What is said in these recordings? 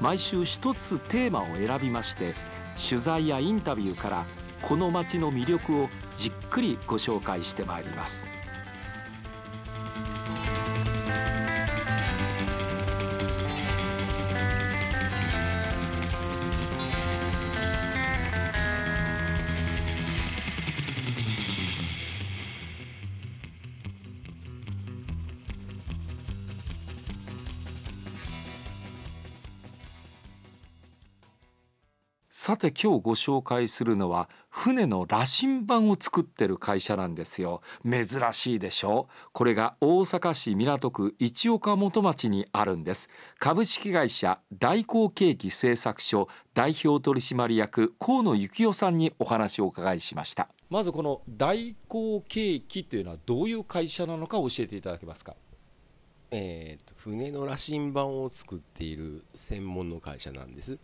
毎週一つテーマを選びまして取材やインタビューからこの街の魅力をじっくりご紹介してまいります。さて今日ご紹介するのは船の羅針盤を作ってる会社なんですよ。珍しいでしょ？うこれが大阪市港区市岡元町にあるんです。株式会社大光景気製作所代表取締役河野幸雄さんにお話をお伺いしました。まずこの大光景気というのはどういう会社なのか教えていただけますか？えーと船の羅針盤を作っている専門の会社なんです。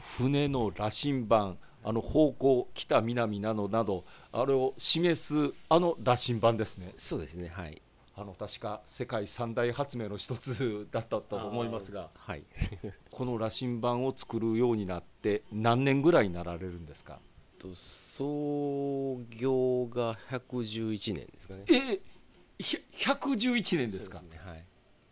船の羅針盤あの方向北南などなどあれを示すあの羅針盤ですね。そうですねはい。あの確か世界三大発明の一つだったと思いますが、はい、この羅針盤を作るようになって何年ぐらいになられるんですか？と創業が111年ですかね。え111年ですか、ね、はい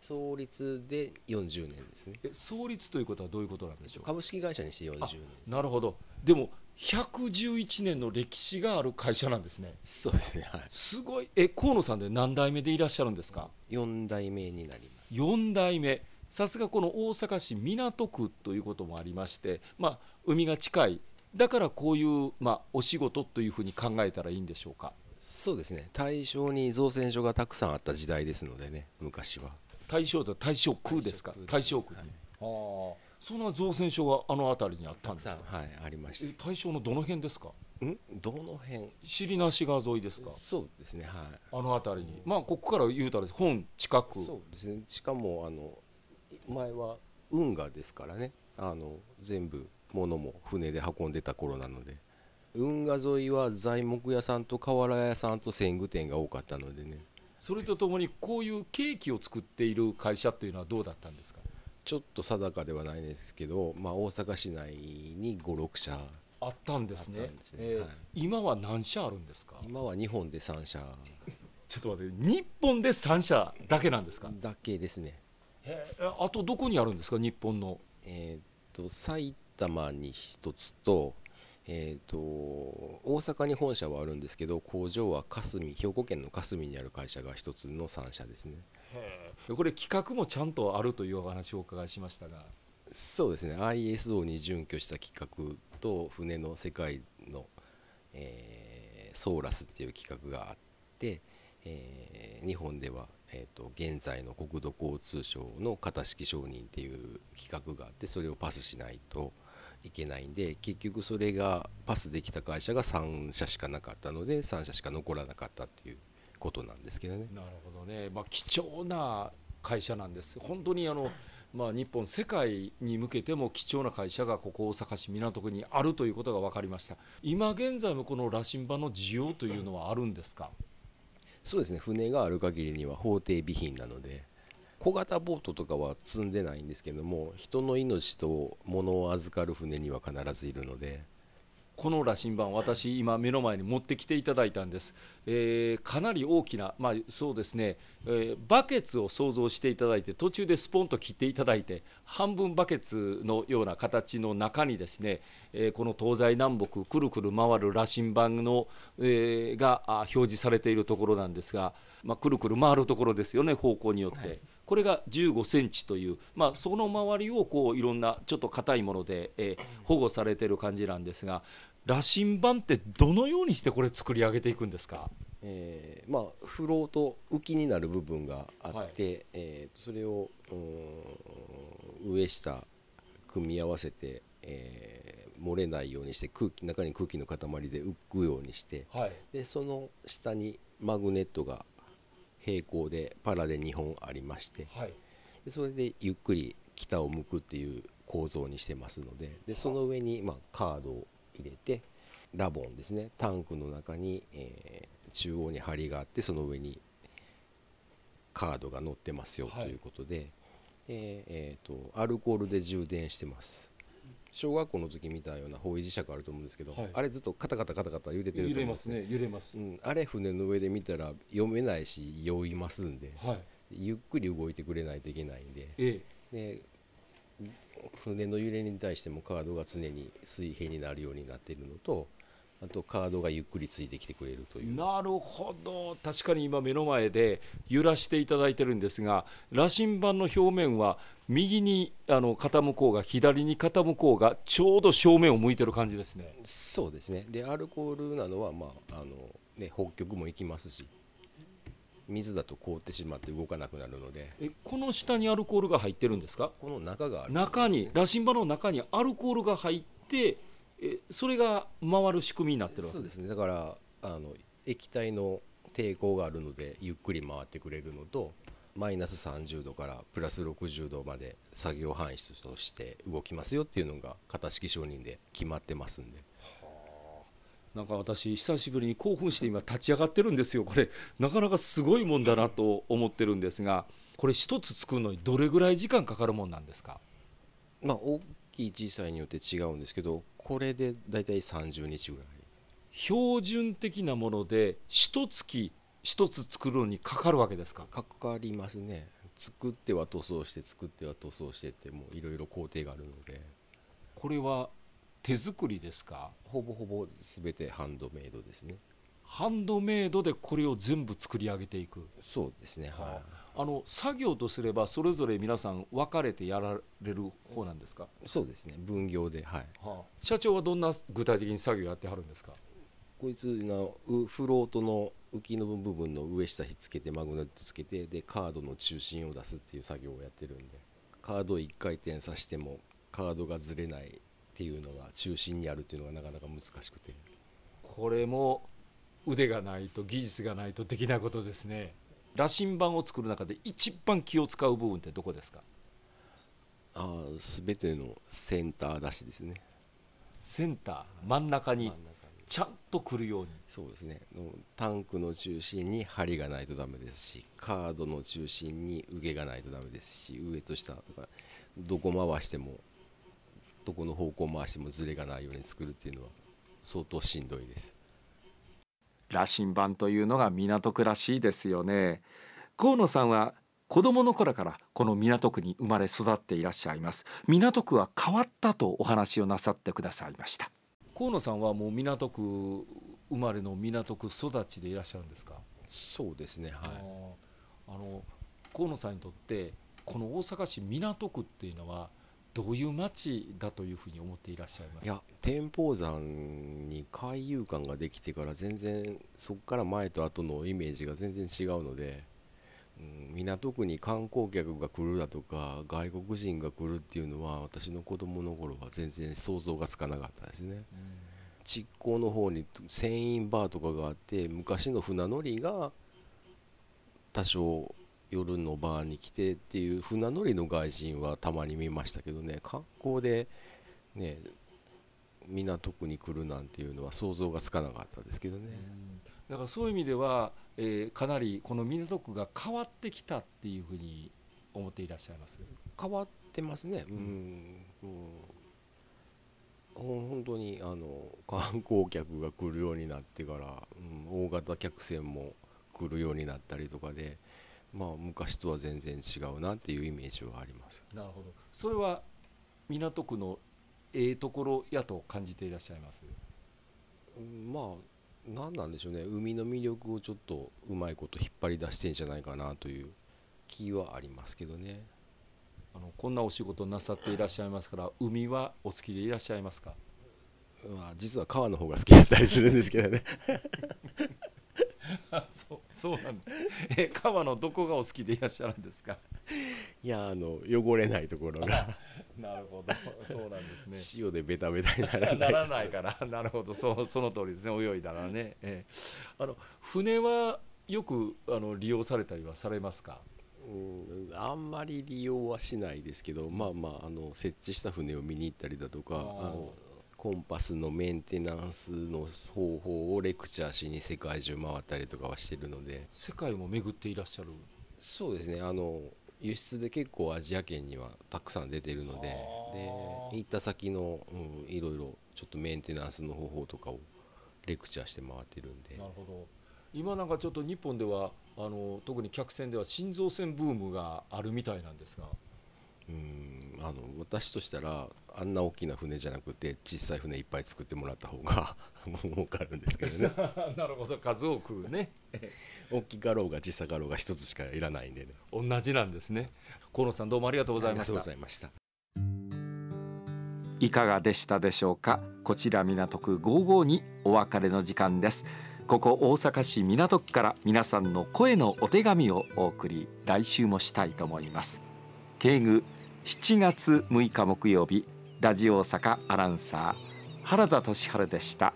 創立で40年ですね。創立ということはどういうことなんでしょう？株式会社にして40年なるほど。でも111年の歴史がある会社なんですね。そうですねはい。すごい。え河野さんで何代目でいらっしゃるんですか？4代目になります。4代目。さすがこの大阪市港区ということもありましてまあ海が近い。だからこういう、まあ、お仕事というふうに考えたらいいんでしょうか？そうですね。大正に造船所がたくさんあった時代ですのでね昔は大正と大正区ですか？大正区に、はい、ああ。そんな造船所があの辺りにあったんですか？はいありました。大正のどの辺ですか？ん？どの辺？尻なし川沿いですか？そうですねはい。あの辺りに。まあここから言うたら本近く。そうですね。しかもあの前は運河ですからね。あの全部物も船で運んでた頃なので。運河沿いは材木屋さんと瓦屋さんと鮮具店が多かったのでねそれとともにこういうケーキを作っている会社というのはどうだったんですか？ちょっと定かではないんですけど、まあ、大阪市内に56社あったんですね。ね。えーはい。今は何社あるんですか？今は日本で3社。ちょっと待って日本で3社だけなんですか？だけですね。へーあとどこにあるんですか？日本の。えー、と埼玉に1つと,、えー、と大阪に本社はあるんですけど工場は霞兵庫県の霞にある会社が1つの3社ですね。これ企画もちゃんとあるというお話をお伺いしましたが。そうですね。ISO に準拠した企画と船の世界の、えーソーラスっていう企画があって、えー日本では、えー、と現在の国土交通省の型式承認っていう企画があってそれをパスしないといけないんで結局それがパスできた会社が3社しかなかったので3社しか残らなかったっていうことなんですけどね。なるほどね、まあ、貴重な会社なんです。本当にあの、まあ、日本世界に向けても貴重な会社がここ大阪市港区にあるということが分かりました。今現在もこの羅針盤の需要というのはあるんですか？そうですね。船がある限りには法定備品なので小型ボートとかは積んでないんですけども人の命と物を預かる船には必ずいるので。この羅針盤私今目の前に持ってきていただいたんです、えーかなり大きなまあそうですね、えーバケツを想像していただいて途中でスポンと切っていただいて半分バケツのような形の中にですね、えーこの東西南北くるくる回る羅針盤の、えーが表示されているところなんですが、まあ、くるくる回るところですよね方向によって。はいこれが15センチという、まあ、その周りをこういろんなちょっと硬いもので、えー保護されている感じなんですが羅針盤ってどのようにしてこれ作り上げていくんですか？えーまあフロート浮きになる部分があって、えーそれを上下組み合わせて、えー漏れないようにして空気中に空気の塊で浮くようにしてはい。でその下にマグネットが平行でパラで2本ありましてはい。でそれでゆっくり北を向くっていう構造にしてますのででその上に、まあ、カードを入れてラボンですね。タンクの中に、えー中央に針があってその上にカードが載ってますよはいということで、でえーとアルコールで充電してます小学校の時見たような方位磁石あると思うんですけど、はい。あれずっとカタカタカタカタ揺れてる揺れまと思うんですすね。ね揺れます、うん、あれ船の上で見たら読めないし酔いますんではい。ゆっくり動いてくれないといけないんで。え。で船の揺れに対してもカードが常に水平になるようになっているのとあとカードがゆっくりついてきてくれるとえいう。なるほど。確かに今目の前で揺らしていただいてるんですが羅針盤の表面は右にあの傾こうが左に傾こうがちょうど正面を向いてる感じですね。そうですね。でアルコールなのは、まああのね、北極も行きますし水だと凍ってしまって動かなくなるので。えこの下にアルコールが入ってるんですか？この中がある。中に羅針盤の中にアルコールが入ってえそれが回る仕組みになってるわけ？そうですね。だからあの液体の抵抗があるのでゆっくり回ってくれるのとマイナス30度からプラス60度まで作業範囲として動きますよっていうのが型式承認で決まってますんで。なんか私久しぶりに興奮して今立ち上がってるんですよこれ。なかなかすごいもんだなと思ってるんですがこれ一つ作るのにどれぐらい時間かかるもんなんですか？まあ大きい小さいによって違うんですけどこれでだいたい30日ぐらい。標準的なもので一月一つ作るのにかかるわけですか？かかりますね。作っては塗装して作っては塗装してってもういろいろ工程があるので。これは手作りですか？ほぼほぼ全てハンドメイドですねハンドメイドでこれを全部作り上げていく。そうですねはい、はあの作業とすればそれぞれ皆さん分かれてやられる方なんですか、そうですね分業ではい。社長はどんな具体的に作業やってはるんですか？こいつのうフロートの浮きの部分の上下ひっつけてマグネットつけてでカードの中心を出すっていう作業をやってるんでカードを1回転させてもカードがずれないっていうのが中心にあるっていうのがなかなか難しくて。これも腕がないと技術がないとできないことですね。羅針盤を作る中で一番気を使う部分ってどこですか？ああ全てのセンター出しですね。センター真ん中にちゃんと来るように。そうですね。タンクの中心に針がないとダメですしカードの中心に受けがないとダメですし上と下どこ回してもどこの方向回してもズレがないように作るっていうのは相当しんどいです羅針盤というのが港区らしいですよね。河野さんは子供の頃からこの港区に生まれ育っていらっしゃいます。港区は変わったとお話をなさってくださいました。河野さんはもう港区生まれの港区育ちでいらっしゃるんですか？そうですねはい。あの河野さんにとってこの大阪市港区っていうのはどういう街だというふうに思っていらっしゃいますいや天保山に海遊館ができてから全然そこから前と後のイメージが全然違うので、うん、港区に観光客が来るだとか外国人が来るっていうのは私の子供の頃は全然想像がつかなかったですね。築港の方に船員バーとかがあって昔の船乗りが多少夜のバーに来てっていう船乗りの外人はたまに見ましたけどね。観光でね港区に来るなんていうのは想像がつかなかったですけどね。だからそういう意味では、えー、かなりこの港区が変わってきたっていうふうに思っていらっしゃいます？変わってますね。うん、うん本当にあの観光客が来るようになってから、うん、大型客船も来るようになったりとかで、まあ、昔とは全然違うなっていうイメージはあります。なるほど。それは港区のええところやと感じていらっしゃいます、うん、まあ何なんでしょうね。海の魅力をちょっとうまいこと引っ張り出してんじゃないかなという気はありますけどね。あのこんなお仕事なさっていらっしゃいますから海はお好きでいらっしゃいますか、まあ、実は川の方が好きだったりするんですけどね そうそうなんえ川のどこがお好きでいらっしゃるんですか？いやあの汚れないところが。なるほど。そうなんですね。塩でベタベタにならない。ならないから。なるほど。そうその通りですね。泳いだらね、えー、あの船はよくあの利用されたりはされますか？うんあんまり利用はしないですけどまあまああの設置した船を見に行ったりだとかあのコンパスのメンテナンスの方法をレクチャーしに世界中回ったりとかはしてるので。世界も巡っていらっしゃる？そうですね。あの輸出で結構アジア圏にはたくさん出てるので。で行った先の、うん、いろいろちょっとメンテナンスの方法とかをレクチャーして回ってるんで。なるほど。今なんかちょっと日本ではあの特に客船では心臓船ブームがあるみたいなんですがうんあの私としたらあんな大きな船じゃなくて小さい船いっぱい作ってもらった方が 儲かるんですけどね。なるほど。数多くね。大きかろうが小さかろうが一つしかいらないんでね。同じなんですね。河野さんどうもありがとうございました。ありがとうございました。いかがでしたでしょうか？こちら港区55にお別れの時間です。ここ大阪市港区から皆さんの声のお手紙をお送り来週もしたいと思います。敬具7月6日木曜日ラジオ大阪アナウンサー原田俊晴でした。